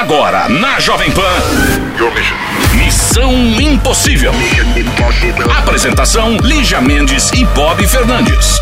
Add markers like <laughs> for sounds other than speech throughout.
Agora, na Jovem Pan. Missão Impossível. Apresentação: Lígia Mendes e Bob Fernandes.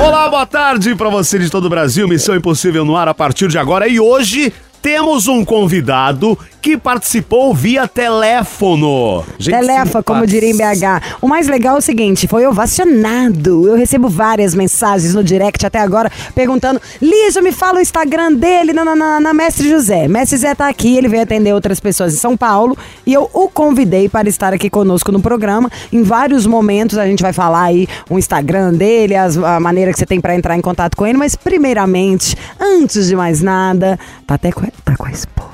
Olá, boa tarde para você de todo o Brasil. Missão Impossível no ar a partir de agora. E hoje temos um convidado que participou via teléfono. Gente Telefa, como diria em BH. O mais legal é o seguinte, foi ovacionado. Eu recebo várias mensagens no direct até agora perguntando: Lígia, me fala o Instagram dele na, na, na Mestre José. Mestre José tá aqui, ele veio atender outras pessoas em São Paulo e eu o convidei para estar aqui conosco no programa. Em vários momentos a gente vai falar aí o Instagram dele, as- a maneira que você tem para entrar em contato com ele, mas primeiramente, antes de mais nada, tá até com, tá com a esposa.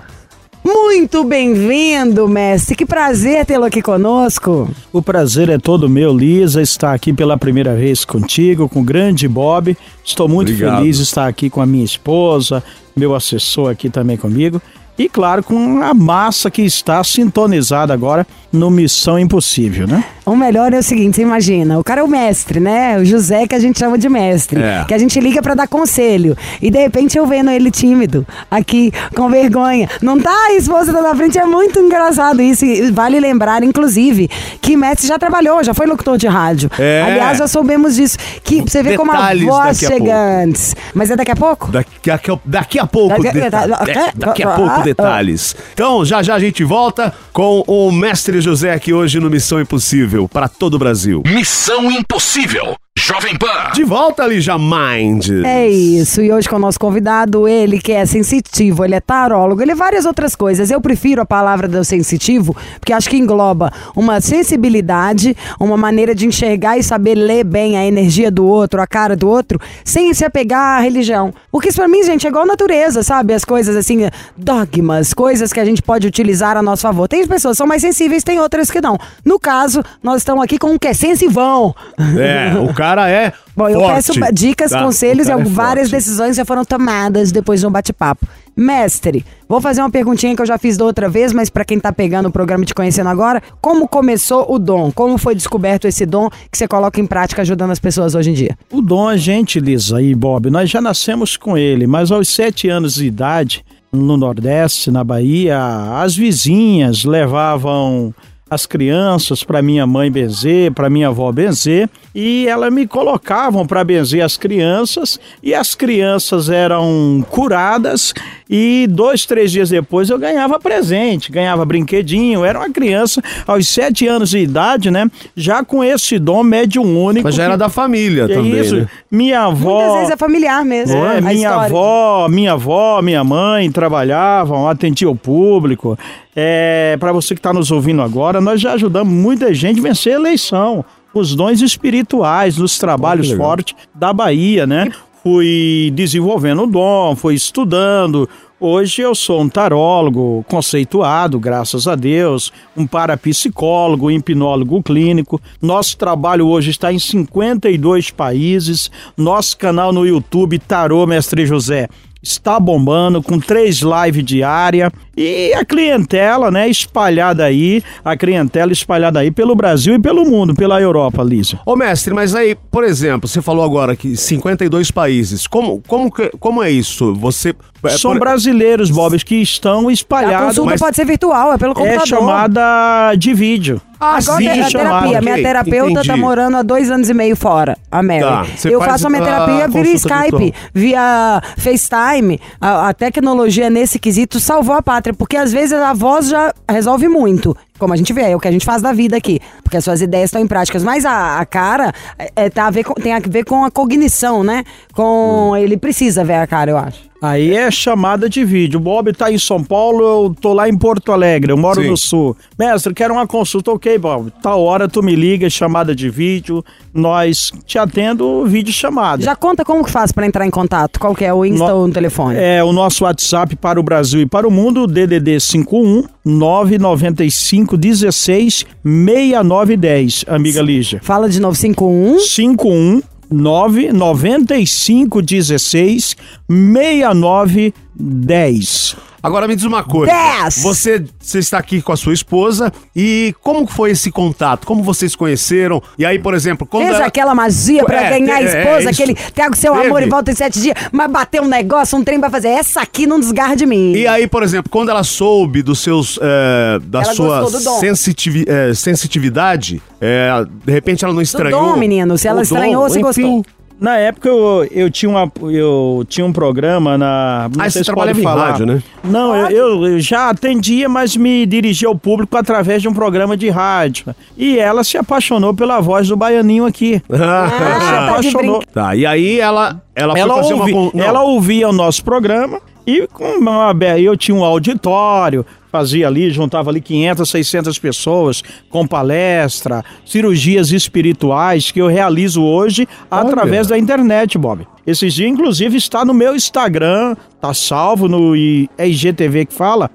Muito bem-vindo, mestre. Que prazer tê-lo aqui conosco. O prazer é todo meu, Lisa, estar aqui pela primeira vez contigo, com o grande Bob. Estou muito Obrigado. feliz de estar aqui com a minha esposa, meu assessor aqui também comigo. E claro, com a massa que está sintonizada agora no Missão Impossível, né? O melhor é o seguinte, você imagina, o cara é o mestre, né? O José que a gente chama de mestre, É. que a gente liga pra dar conselho. E de repente eu vendo ele tímido, aqui, com vergonha. Não tá, a esposa tá na frente, é muito engraçado isso. E vale lembrar, inclusive, que mestre já trabalhou, já foi locutor de rádio. É. Aliás, já soubemos disso. Que você vê como a voz a chega pouco. antes. Mas é daqui a pouco? Daqui a, daqui a pouco, Daqui- deta- daqui- a pouco detalhes. Então, já já a gente volta com o Mestre José aqui hoje no Missão Impossível para todo o Brasil. Missão Impossível. Jovem Pan. De volta, Lígia Mind. É isso, e hoje com o nosso convidado, ele que é sensitivo, ele é tarólogo, ele é várias outras coisas. Eu prefiro a palavra do sensitivo, porque acho que engloba uma sensibilidade, uma maneira de enxergar e saber ler bem a energia do outro, a cara do outro, sem se apegar à religião. Porque isso pra mim, gente, é igual a natureza, sabe? As coisas assim, dogmas, coisas que a gente pode utilizar a nosso favor. Tem pessoas que são mais sensíveis, tem outras que não. No caso, nós estamos aqui com um que é sensivão. É, o cara <laughs> é Bom, eu forte. peço dicas, tá? conselhos e cara é várias forte. decisões já foram tomadas depois de um bate-papo. Mestre, vou fazer uma perguntinha que eu já fiz da outra vez, mas pra quem tá pegando o programa e te conhecendo agora, como começou o dom? Como foi descoberto esse dom que você coloca em prática ajudando as pessoas hoje em dia? O dom é gente, Lisa e Bob. Nós já nascemos com ele, mas aos sete anos de idade, no Nordeste, na Bahia, as vizinhas levavam as crianças para minha mãe benzer, para minha avó benzer, e elas me colocavam para benzer as crianças, e as crianças eram curadas, e dois, três dias depois eu ganhava presente, ganhava brinquedinho, era uma criança aos sete anos de idade, né? Já com esse dom médium único. Mas já era que- da família que também, isso? né? Minha avó. Muitas vezes é familiar mesmo. É, a minha história. avó, minha avó, minha mãe trabalhavam, atendiam o público. É, para você que está nos ouvindo agora, nós já ajudamos muita gente a vencer a eleição. Os dons espirituais nos trabalhos legal. fortes da Bahia, né? Fui desenvolvendo o dom, fui estudando. Hoje eu sou um tarólogo conceituado, graças a Deus, um parapsicólogo, um hipnólogo clínico. Nosso trabalho hoje está em 52 países. Nosso canal no YouTube, Tarô Mestre José, está bombando com três lives diárias e a clientela, né, espalhada aí, a clientela espalhada aí pelo Brasil e pelo mundo, pela Europa, Lígia. Ô mestre, mas aí, por exemplo, você falou agora que 52 países. Como, como, como é isso? Você. é, São por- brasileiros, Bob, que estão A espalhados. consulta mas- pode ser virtual, é pelo computador. É chamada de vídeo. Ah, Agora sim, é a chamada. terapia. Minha terapeuta tá entendi. morando há dois anos e meio fora, a Mary. Tá, Eu faço a minha a terapia via consulta Skype, virtual. via FaceTime. A, a tecnologia nesse quesito salvou a pátria, porque às vezes a voz já resolve muito. Como a gente vê, é o que a gente faz da vida aqui. Porque as suas ideias estão em práticas. Mas a, a cara é, é, tá a ver com- tem a ver com a cognição, né? Com. Ele precisa ver a cara, eu acho. Aí é chamada de vídeo. O Bob tá em São Paulo, eu tô lá em Porto Alegre, eu moro Sim. no sul. Mestre, quero uma consulta. Ok, Bob. Tal hora tu me liga, chamada de vídeo. Nós te atendo vídeo chamada. Já conta como que faz pra entrar em contato? Qual que é o Insta No- ou o telefone? É o nosso WhatsApp para o Brasil e para o mundo, DDD 51 995 16 6910, amiga Lígia. Fala de novo, 51. 51 995 16 6910. Agora me diz uma coisa. Dez. Você, você está aqui com a sua esposa e como foi esse contato? Como vocês conheceram? E aí, por exemplo, quando Fez ela- aquela magia pra É, ganhar a é, esposa, é aquele traga o seu Teve. amor e volta em sete dias, mas bateu um negócio, um trem pra fazer. Essa aqui não desgarra de mim. E aí, por exemplo, quando ela soube dos seus, é, da Ela sua do dom. sensitivi- é, sensitividade, é, de repente ela não estranhou. dom, menino, se ela estranhou, você gostou. Na época eu, eu, tinha uma, eu tinha um programa na. não Ah, sei você se trabalhava em falar. rádio, né? Não, eu, eu- já atendia, mas me dirigia ao público através de um programa de rádio. E ela se apaixonou pela voz do baianinho aqui. ela se de apaixonou. Tá, e aí ela, ela, Ela, ouvi- uma... ela ouvia o nosso programa e com uma, eu tinha um auditório, fazia ali, juntava ali 500, 600 pessoas com palestra, cirurgias espirituais que eu realizo hoje através da internet, Bob. Esses dias, inclusive, está no meu Instagram, tá salvo no IGTV que fala.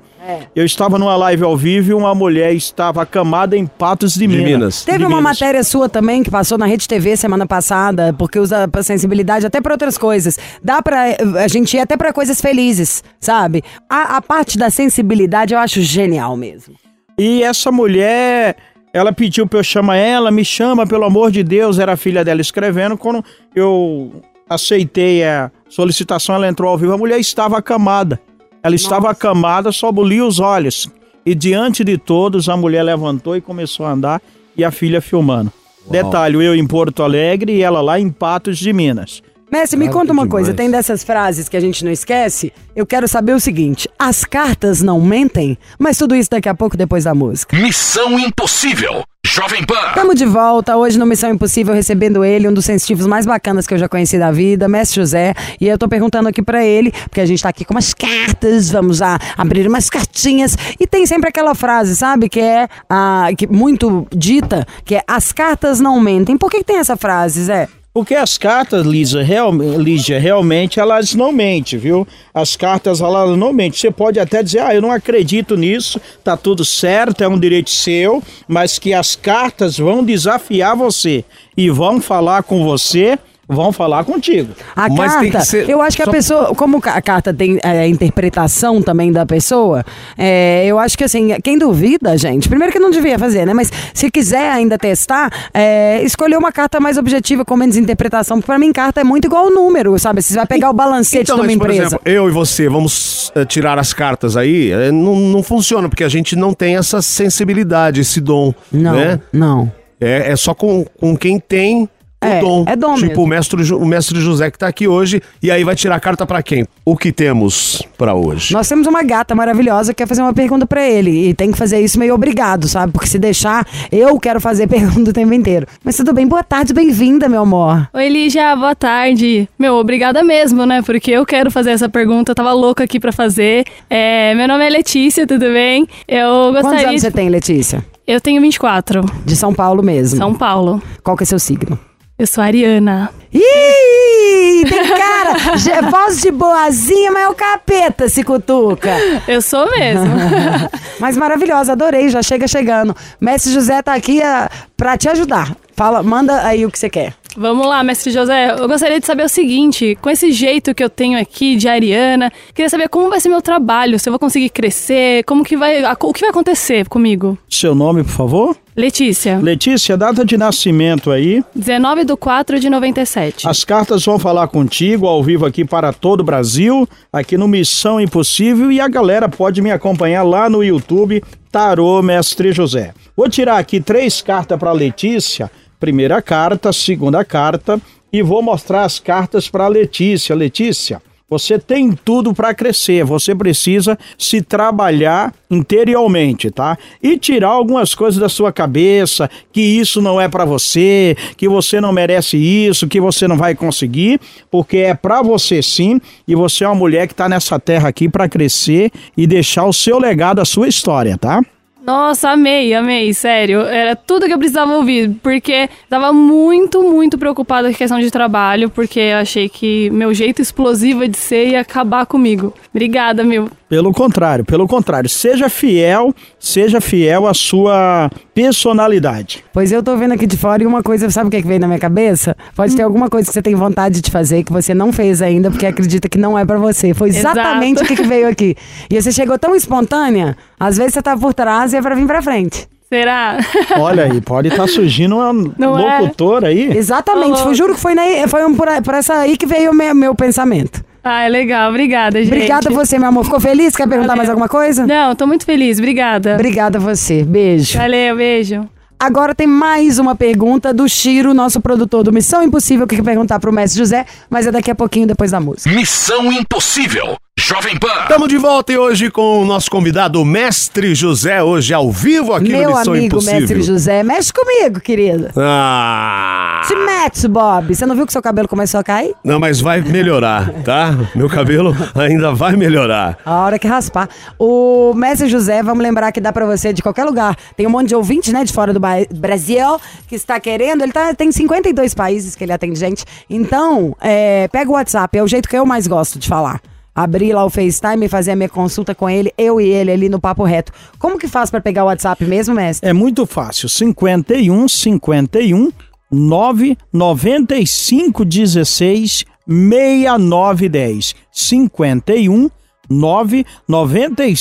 Eu estava numa live ao vivo e uma mulher estava acamada em Patos de, De Minas. Minas. Teve De uma Minas. matéria sua também que passou na Rede TV semana passada, porque usa pra sensibilidade até pra outras coisas. Dá pra eh, a gente ir até pra coisas felizes, sabe? A, a parte da sensibilidade eu acho genial mesmo. E essa mulher, ela pediu pra eu chamar ela, me chama, pelo amor de Deus, era a filha dela escrevendo. Quando eu aceitei a solicitação, ela entrou ao vivo, a mulher estava acamada. Ela estava acamada, só bulia os olhos. E diante de todos, a mulher levantou e começou a andar, e a filha filmando. Detalhe, eu em Porto Alegre e ela lá em Patos de Minas. Messi, me conta uma demais. coisa, tem dessas frases que a gente não esquece? Eu quero saber o seguinte: as cartas não mentem? Mas tudo isso daqui a pouco depois da música. Missão Impossível. Jovem Pan. Estamos de volta hoje no Missão Impossível, recebendo ele, um dos sensitivos mais bacanas que eu já conheci da vida, Mestre José. E eu tô perguntando aqui pra ele, porque a gente tá aqui com umas cartas, vamos lá abrir umas cartinhas. E tem sempre aquela frase, sabe? Que é a, que muito dita, que é as cartas não mentem. Por que, que tem essa frase, Zé? Porque as cartas, Lisa, real, Lígia, realmente elas não mentem, viu? As cartas, elas não mentem. Você pode até dizer, ah, eu não acredito nisso, tá tudo certo, é um direito seu, mas que as cartas vão desafiar você e vão falar com você, vão falar contigo. A Mas carta, ser- eu acho que a só- pessoa, como a carta tem é, a interpretação também da pessoa, é, eu acho que assim, quem duvida, gente, primeiro que não devia fazer, né? Mas se quiser ainda testar, é, escolher uma carta mais objetiva, com menos interpretação. Pra mim, carta é muito igual ao número, sabe? Você vai pegar o balancete Então, de uma mas, por empresa. exemplo, eu e você vamos eh, tirar as cartas aí, eh, não, não funciona, porque a gente não tem essa sensibilidade, esse dom, não, né? não. É, é só com, com quem tem É, dom. é dom Tipo mesmo. o mestre, o mestre José que tá aqui hoje, e aí vai tirar a carta pra quem? O que temos pra hoje? Nós temos uma gata maravilhosa que quer fazer uma pergunta pra ele. E tem que fazer isso meio obrigado, sabe? Porque se deixar, eu quero fazer <laughs> pergunta o tempo inteiro. Mas tudo bem, boa tarde, bem-vinda, meu amor. Oi, Lígia, boa tarde. Meu, obrigada mesmo, né? Porque eu quero fazer essa pergunta, eu tava louca aqui pra fazer. É, meu nome é Letícia, tudo bem? Eu Quantos gostaria. anos de- você tem, Letícia? Eu tenho 24, De São Paulo mesmo. São Paulo. Qual que é seu signo? Eu sou Ariana. Ih, tem cara, <laughs> já- voz de boazinha, mas é o capeta se cutuca. Eu sou mesmo. <laughs> Mas maravilhosa, adorei, já chega chegando. Mestre José tá aqui ah, pra te ajudar. Fala, manda aí o que você quer. Vamos lá, mestre José. Eu gostaria de saber o seguinte: com esse jeito que eu tenho aqui de Ariana, queria saber como vai ser meu trabalho, se eu vou conseguir crescer, como que vai. O que vai acontecer comigo? Seu nome, por favor? Letícia, Letícia, data de nascimento aí. 19 do 4 de 97. As cartas vão falar contigo ao vivo aqui para todo o Brasil, aqui no Missão Impossível, e a galera pode me acompanhar lá no YouTube, Tarô Mestre José. Vou tirar aqui três cartas para Letícia. Primeira carta, segunda carta, e vou mostrar as cartas para Letícia. Letícia, você tem tudo para crescer, você precisa se trabalhar interiormente, tá? E tirar algumas coisas da sua cabeça, que isso não é para você, que você não merece isso, que você não vai conseguir, porque é para você sim, e você é uma mulher que tá nessa terra aqui para crescer e deixar o seu legado, a sua história, tá? Nossa, amei, amei, sério. Era tudo que eu precisava ouvir, porque tava muito, muito preocupada com a questão de trabalho, porque eu achei que meu jeito explosivo de ser ia acabar comigo. Obrigada, meu. Pelo contrário, pelo contrário, seja fiel, seja fiel à sua personalidade. Pois eu tô vendo aqui de fora e uma coisa, sabe o que, que veio na minha cabeça? Pode ter alguma coisa que você tem vontade de fazer que você não fez ainda porque acredita que não é pra você. Foi exatamente Exato. o que, que veio aqui. E você chegou tão espontânea, às vezes você tá por trás e é pra vir pra frente. Será? Olha aí, pode estar surgindo uma Não é? locutora aí. Exatamente, juro que foi, na, foi um, por, por essa aí que veio o meu, meu pensamento. Ah, é legal. Obrigada, gente. Obrigada a você, meu amor. Ficou feliz? Quer perguntar Valeu. mais alguma coisa? Não, tô muito feliz. Obrigada. Obrigada a você. Beijo. Valeu, beijo. Agora tem mais uma pergunta do Chiro, nosso produtor do Missão Impossível, que quer perguntar pro mestre José, mas é daqui a pouquinho depois da música. Missão Impossível. Jovem Pan. Estamos de volta e hoje com o nosso convidado, o Mestre José, hoje ao vivo aqui Meu no Missão amigo Impossível. mestre José, mexe comigo, querido. Ah! Se mete, Bob. Você não viu que seu cabelo começou a cair? Não, mas vai melhorar, tá? Meu cabelo ainda vai melhorar. A hora que raspar. O mestre José, vamos lembrar que dá pra você de qualquer lugar. Tem um monte de ouvinte, né, de fora do Brasil, que está querendo. Ele tá, tem 52 países que ele atende gente. Então, é, pega o WhatsApp, é o jeito que eu mais gosto de falar. Abrir lá o FaceTime e fazer a minha consulta com ele, eu e ele ali no Papo Reto. Como que faz pra pegar o WhatsApp mesmo, mestre? É muito fácil. 51 51 9 95 16 69 10. 51 9 95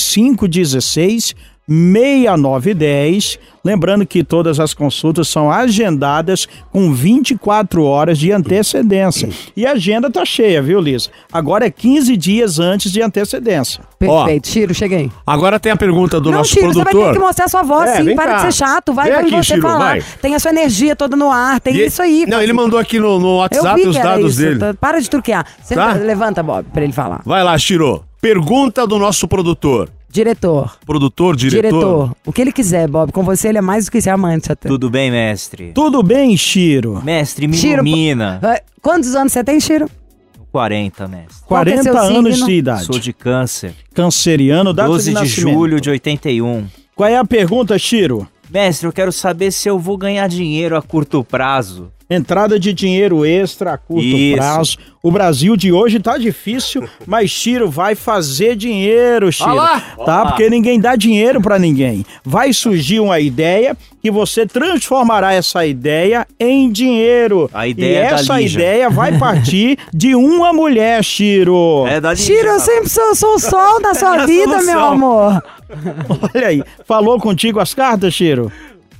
16 69 10. Lembrando que todas as consultas são agendadas com 24 horas de antecedência. E a agenda tá cheia, viu, Lisa? Agora é 15 dias antes de antecedência. Perfeito. Chiro, cheguei. Agora tem a pergunta do não, nosso Chiro, você vai ter produtor. que mostrar sua voz, É, sim. Para cá. de ser chato. Vai aqui, você Chiro, falar. vai. Tem a sua energia toda no ar. Tem E- isso aí. Não, ele mandou aqui no, no Eu WhatsApp vi os dados isso. dele. tá- Para de truquear. Senta- Tá? Levanta, Bob, pra ele falar. Vai lá, Chiro. Pergunta do nosso produtor. Diretor. Produtor, diretor. Diretor. O que ele quiser, Bob. Com você ele é mais do que ser amante até. Tudo bem, mestre? Tudo bem, Chiro? Mestre, me Chiro, ilumina. Vai- Quantos anos você tem, Chiro? 40, mestre. Qual que é 40 seu anos signo? de idade. Sou de câncer. Canceriano, data 12 de, nascimento. julho de 81. Qual é a pergunta, Chiro? Mestre, eu quero saber se eu vou ganhar dinheiro a curto prazo. Entrada de dinheiro extra a curto Isso. prazo. O Brasil de hoje tá difícil, <laughs> mas Chiro vai fazer dinheiro, Chiro. Ah lá! Tá? Porque ninguém dá dinheiro pra ninguém. Vai surgir uma ideia que você transformará essa ideia em dinheiro. A e ideia da essa Lígia. ideia vai <laughs> partir de uma mulher, Chiro. É da Chiro, eu sempre sou, sou o sol da sua <laughs> É vida, meu amor. Olha aí. Falou contigo as cartas, Chiro?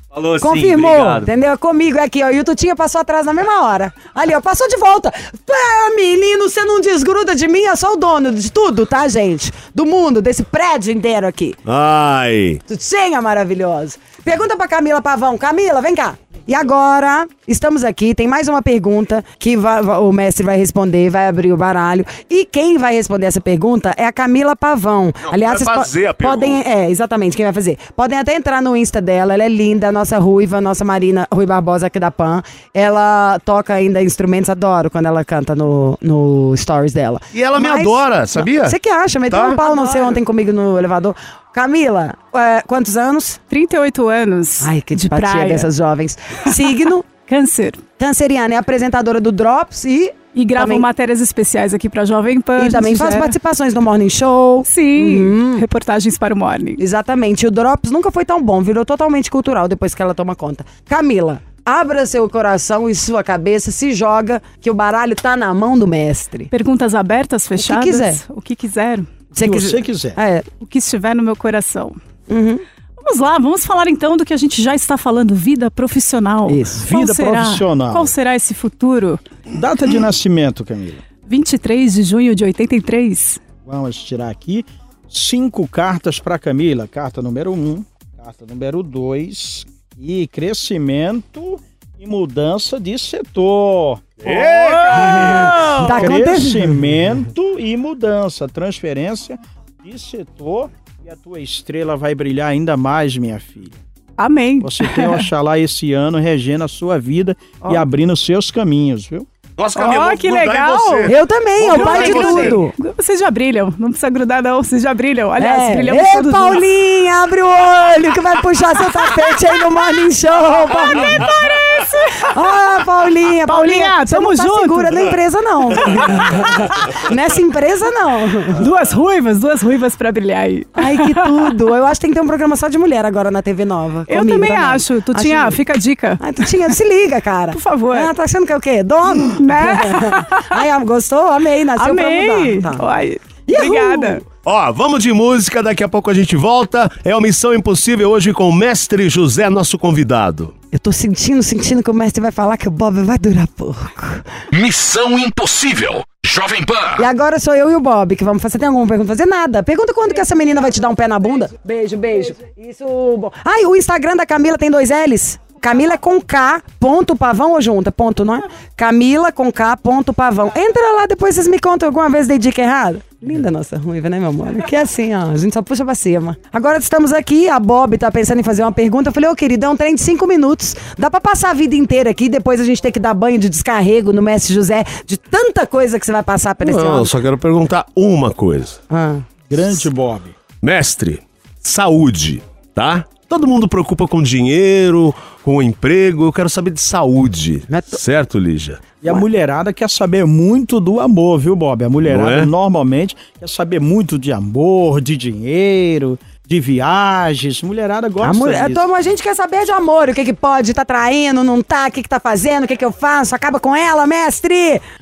Falou sim, Confirmou, obrigado. entendeu? Comigo é aqui, ó. E o Tutinha passou atrás na mesma hora. Ali, ó, passou de volta. Pá, menino, você não desgruda de mim, é só o dono de tudo, tá, gente? Do mundo, desse prédio inteiro aqui. Ai. Tutinha maravilhoso. Pergunta pra Camila Pavão. Camila, vem cá. E agora, estamos aqui, tem mais uma pergunta que o mestre vai responder, vai abrir o baralho. E quem vai responder essa pergunta é a Camila Pavão. Aliás, vai vocês po- fazer a podem, é, exatamente, quem vai fazer. Podem até entrar no Insta dela, ela é linda, nossa ruiva, nossa Marina Rui Barbosa aqui da PAN. Ela toca ainda instrumentos, adoro quando ela canta no, no stories dela. E ela me adora, sabia? Você que acha? Meteu Tá? um pau, não sei, ontem comigo no elevador. Camila, é, quantos anos? 38 anos. Ai, que de antipatia praia. dessas jovens. Signo, <laughs> Câncer. canceriana, é apresentadora do Drops e... E gravo Também- matérias especiais aqui pra Jovem Pan. E também faz Gera- participações no Morning Show. Sim, Uhum. reportagens para o Morning. Exatamente. E o Drops nunca foi tão bom, virou totalmente cultural depois que ela toma conta. Camila, abra seu coração e sua cabeça, se joga, que o baralho tá na mão do mestre. Perguntas abertas, fechadas. quiser. O que quiser. Se quiser- você quiser. É, O que estiver no meu coração. Uhum. Vamos lá, vamos falar então do que a gente já está falando, vida profissional. Isso, Qual vida será? profissional. Qual será esse futuro? Data de nascimento, Camila. 23 de junho de 83. Vamos tirar aqui cinco cartas para Camila. Carta número um, carta número dois e crescimento e mudança de setor. Tá acontecendo. Crescimento e mudança, transferência de setor e a tua estrela vai brilhar ainda mais, minha filha. Amém. Você tem Oxalá esse ano regendo a sua vida e abrindo seus caminhos, viu? Nossa, Ó, Camila, vou que legal. você. Eu também, é o pai de você. tudo. Vocês já brilham, não precisa grudar não, vocês já brilham. Aliás, É. brilhamos Ei, todos. Paulinha, abre o olho que vai puxar seu tapete aí no Morning Show. <laughs> Paulinha. Ah, Paulinha, Paulinha, Paulinha, tamo não tá junto. segura na empresa, não. <laughs> Nessa empresa, não. Duas ruivas, duas ruivas pra brilhar aí. Ai, que tudo. Eu acho que tem que ter um programa só de mulher agora na TV Nova. Eu Comigo também acho. Tu tinha, fica a dica. Ai, tu tinha, se liga, cara. Por favor. Ah, tá achando que é o quê? Dono? Né? <laughs> Ai, gostou? Amei, nasceu Amei. pra mudar. Tá. Ai, Yahoo! obrigada. Ó, vamos de música, daqui a pouco a gente volta. É o Missão Impossível hoje com o Mestre José, nosso convidado. Eu tô sentindo, sentindo que o mestre vai falar que o Bob vai durar pouco. Missão Impossível. Jovem Pan. E agora sou eu e o Bob que vamos fazer. Tem alguma pergunta? Fazer nada. Pergunta quando que essa menina vai te dar um pé na bunda. Beijo, beijo. Isso. Bo... Ai, o Instagram da Camila tem dois L's. Camila é com K, ponto pavão ou junta? Ponto, não é? Camila com K, ponto pavão. Entra lá, depois vocês me contam alguma vez dei dica errada. Linda nossa ruiva, né, meu amor? Que é assim, ó, a gente só puxa pra cima. Agora estamos aqui, a Bob tá pensando em fazer uma pergunta. Eu falei, ô querido, é um trem de cinco minutos. Dá pra passar a vida inteira aqui, depois a gente ter que dar banho de descarrego no Mestre José, de tanta coisa que você vai passar pra esse Não, eu só quero perguntar uma coisa. Ah. Grande Bob. Mestre, saúde, tá? Todo mundo preocupa com dinheiro, com emprego. Eu quero saber de saúde. Tu- Certo, Lígia? E a mulherada quer saber muito do amor, viu, Bob? A mulherada é? normalmente quer saber muito de amor, de dinheiro, de viagens. Mulherada gosta A, mulher, disso. então, a gente quer saber de amor, o que que pode, tá traindo, não tá, o que que tá fazendo, o que que eu faço, acaba com ela, mestre! <laughs>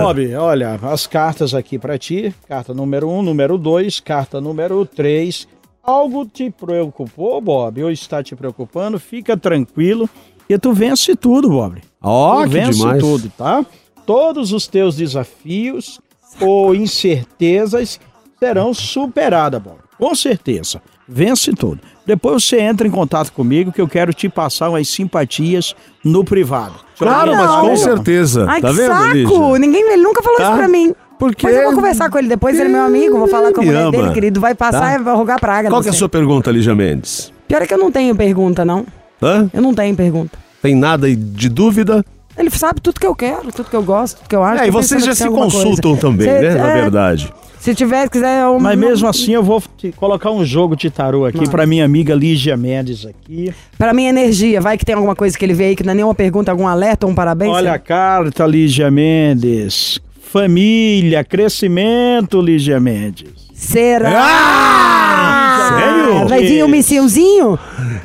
Bob, olha, as cartas aqui pra ti. Carta número um, número dois, carta número três. Algo te preocupou, Bob? Ou está te preocupando? Fica tranquilo. E tu vence tudo, Bob. Ó, tu que vence demais. tudo, tá? Todos os teus desafios ou incertezas serão superadas, Bob. Com certeza. Vence tudo. Depois você entra em contato comigo que eu quero te passar umas simpatias no privado. Claro, mas Não. com certeza. Ai, tá que vendo, saco! Lígia? Ninguém, ele nunca falou Tá? isso pra mim. Porque Mas eu vou conversar com ele depois, ele é meu amigo, vou falar com a mulher ama. dele, querido, vai passar Tá? e vai rogar praga. Qual que é a sua pergunta, Lígia Mendes? Pior é que eu não tenho pergunta, não. Hã? Eu não tenho pergunta. Tem nada de dúvida? Ele sabe tudo que eu quero, tudo que eu gosto, tudo que eu acho. É, e vocês já se consultam coisa. também, Cê- né? Na é, verdade. Se tiver, quiser... Eu, Mas mesmo assim eu vou te colocar um jogo de tarô aqui pra minha amiga Lígia Mendes aqui. Pra minha energia, vai que tem alguma coisa que ele vê aí que não é nenhuma pergunta, algum alerta, um parabéns? Olha a carta, Lígia Mendes. Família, crescimento, Lígia Mendes. Será? Ah! Sério? Vai vir um missilzinho?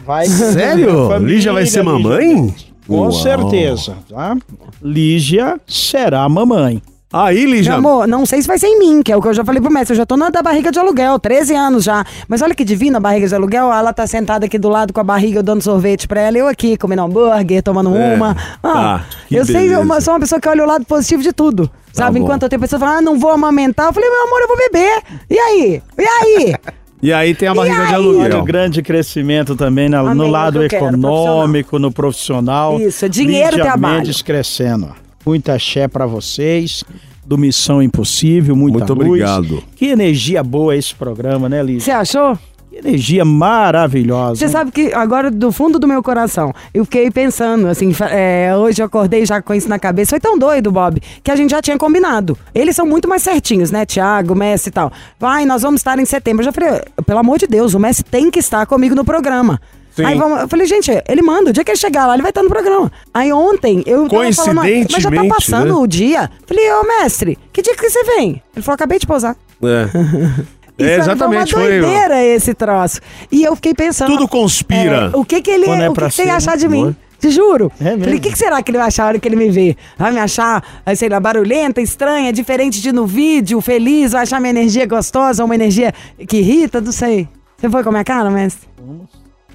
Vai <laughs> Sério? Família, Lígia vai ser Lígia mamãe? Mendes. Com Uau. certeza, tá? Lígia será mamãe. Aí, Lígia. Meu amor, não sei se vai ser em mim, que é o que eu já falei pro mestre. Eu já tô na da barriga de aluguel, 13 anos já. Mas olha que divina a barriga de aluguel. Ela tá sentada aqui do lado com a barriga, eu dando sorvete pra ela. Eu aqui comendo hambúrguer, tomando É, uma. Ah, tá, eu sei, beleza. eu sou uma pessoa que olha o lado positivo de tudo. Sabe? bom. Enquanto eu tenho pessoas falando, ah, não vou amamentar. Eu falei, meu amor, eu vou beber. E aí? E aí? <laughs> E aí tem a barriga de aluguel. o grande crescimento também na- Amém, no é lado que econômico, no profissional. Isso, é dinheiro, Lídia trabalho. Mendes crescendo. Muita axé pra vocês, do Missão Impossível, muita Muito luz. obrigado. Que energia boa esse programa, né, Lígia? Você achou? Que energia maravilhosa. Você sabe que agora, do fundo do meu coração, eu fiquei pensando, assim, é, hoje eu acordei já com isso na cabeça. Foi tão doido, Bob, que a gente já tinha combinado. Eles são muito mais certinhos, né? Tiago, Messi e tal. Vai, nós vamos estar em setembro. Eu já falei, pelo amor de Deus, o Messi tem que estar comigo no programa. Sim. Aí vamos, eu falei, gente, ele manda, o dia que ele chegar lá, ele vai estar no programa. Aí ontem, eu tava falando, mas já tá Coincidentemente, passando né? o dia. Falei, ô mestre, que dia que você vem? Ele falou, acabei de pousar. É. <laughs> É, Isso exatamente. Foi uma Foi, doideira esse troço. E eu fiquei pensando. Tudo conspira. é, o que que ele, é o que, que você ia ser, achar de mim? é? Te juro. É mesmo? Falei, o que, que será que ele vai achar a hora que ele me vê? Vai me achar, eh, sei lá, barulhenta, estranha, diferente de no vídeo, feliz, vai achar minha energia gostosa, uma energia que irrita, não sei. Você foi com a minha cara, mestre?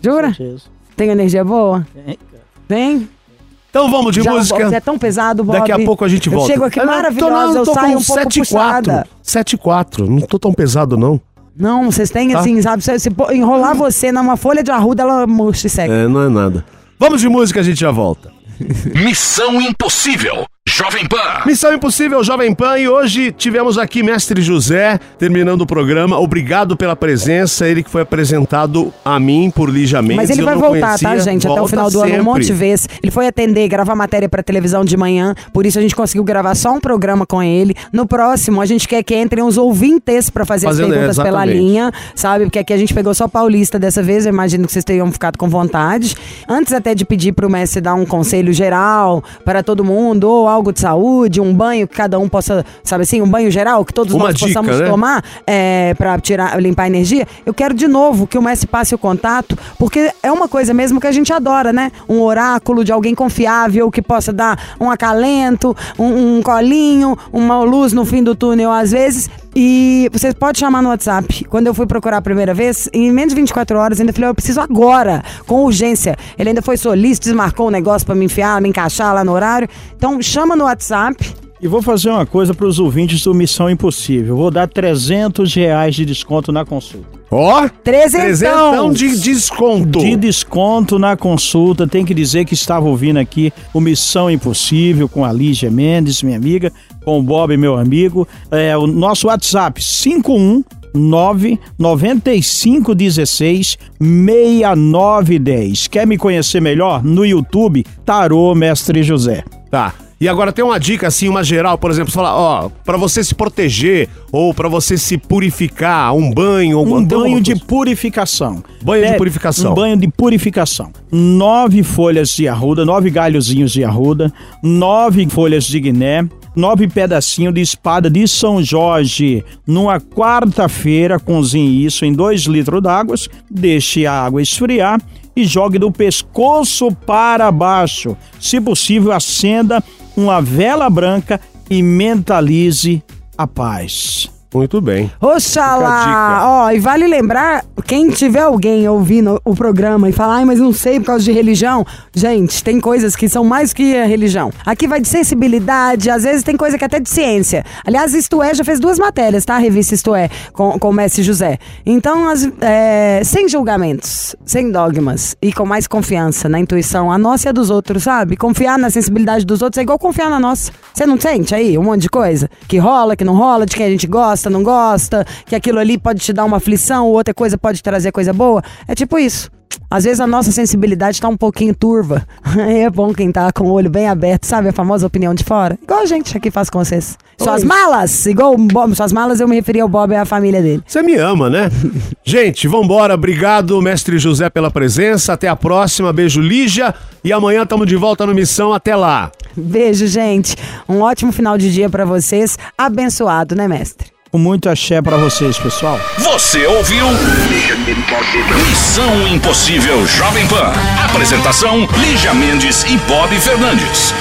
Jura? Tem energia boa? Tem? Então vamos de Já, música. Você é tão pesado, Bob. Daqui a pouco a gente eu volta. chego aqui Eu tô, maravilhosa, eu tô saio com um pouco 7 e puxada. 4. 7 e 4. Não tô tão pesado, não. Não, vocês têm Tá. assim, sabe? Se, se enrolar você numa folha de arruda, ela murcha e seca. É, não é nada. Vamos de música, a gente já volta. Missão Impossível. Jovem Pan. Missão Impossível Jovem Pan e hoje tivemos aqui Mestre José terminando o programa. Obrigado pela presença, ele que foi apresentado a mim por Lígia Mendes. Mas ele vai voltar, conhecia. tá, gente? Até o Volta final do ano, um sempre. monte de vezes. Ele foi atender, gravar matéria pra televisão de manhã. Por isso a gente conseguiu gravar só um programa com ele. No próximo, a gente quer que entrem os ouvintes pra fazer Fazendo, as perguntas pela exatamente. linha, sabe? Porque aqui a gente pegou só paulista dessa vez. Eu imagino que vocês tenham ficado com vontade. Antes até de pedir pro mestre dar um conselho geral para todo mundo, ou algo de saúde, um banho que cada um possa, sabe assim, um banho geral que todos Uma nós dica, possamos né? tomar é, para tirar, limpar a energia. Eu quero de novo que o mestre passe o contato, porque é uma coisa mesmo que a gente adora, né? Um oráculo de alguém confiável que possa dar um acalento, um, um colinho, uma luz no fim do túnel às vezes. E você pode chamar no WhatsApp. Quando eu fui procurar a primeira vez, em menos de 24 horas, ainda falei, eu preciso agora, com urgência. Ele ainda foi solícito, desmarcou o negócio pra me enfiar, me encaixar lá no horário. Então chama no WhatsApp. E vou fazer uma coisa para os ouvintes do Missão Impossível. Vou dar 300 reais de desconto na consulta. Ó, Trezentão. trezentão de desconto. De desconto na consulta. Tem que dizer que estava ouvindo aqui o Missão Impossível com a Lígia Mendes, minha amiga, com o Bob, meu amigo. É, o nosso WhatsApp 51 99516 6910. Quer me conhecer melhor? No YouTube, Tarô Mestre José. Tá. E agora tem uma dica assim, uma geral, por exemplo, você fala, ó, pra você se proteger ou pra você se purificar, um banho, Um banho de coisa? purificação. Banho de É, purificação. Um banho de purificação. Nove folhas de arruda, nove galhozinhos de arruda, nove folhas de guiné, nove pedacinhos de espada de São Jorge. Numa quarta-feira, cozinhe isso em dois litros d'água, deixe a água esfriar e jogue do pescoço para baixo. Se possível, acenda uma vela branca e mentalize a paz. Muito bem. Oxalá! Ó, e vale lembrar, quem tiver alguém ouvindo o programa e falar, ai, mas não sei por causa de religião. Gente, tem coisas que são mais que a religião. Aqui vai de sensibilidade, às vezes tem coisa que é até de ciência. Aliás, Isto É já fez duas matérias, tá? A revista Isto É, com, com o Mestre José. Então, as- é, sem julgamentos, sem dogmas e com mais confiança na intuição, a nossa e a dos outros, sabe? Confiar na sensibilidade dos outros é igual confiar na nossa. Você não sente aí um monte de coisa? Que rola, que não rola, de quem a gente gosta, não gosta, que aquilo ali pode te dar uma aflição, ou outra coisa pode trazer coisa boa. É tipo isso. Às vezes a nossa sensibilidade tá um pouquinho turva. <laughs> É bom quem tá com o olho bem aberto, sabe? A famosa opinião de fora. Igual a gente aqui faz com vocês. Suas malas! Igual o Bob, suas malas eu me referi ao Bob e à família dele. Você me ama, né? <laughs> Gente, vambora. Obrigado, mestre José, pela presença. Até a próxima. Beijo, Lígia. E amanhã estamos de volta no Missão. Até lá. Beijo, gente. Um ótimo final de dia pra vocês. Abençoado, né, mestre? Com muito axé para vocês, pessoal. Você ouviu? Missão Impossível Jovem Pan. Apresentação: Lígia Mendes e Bob Fernandes.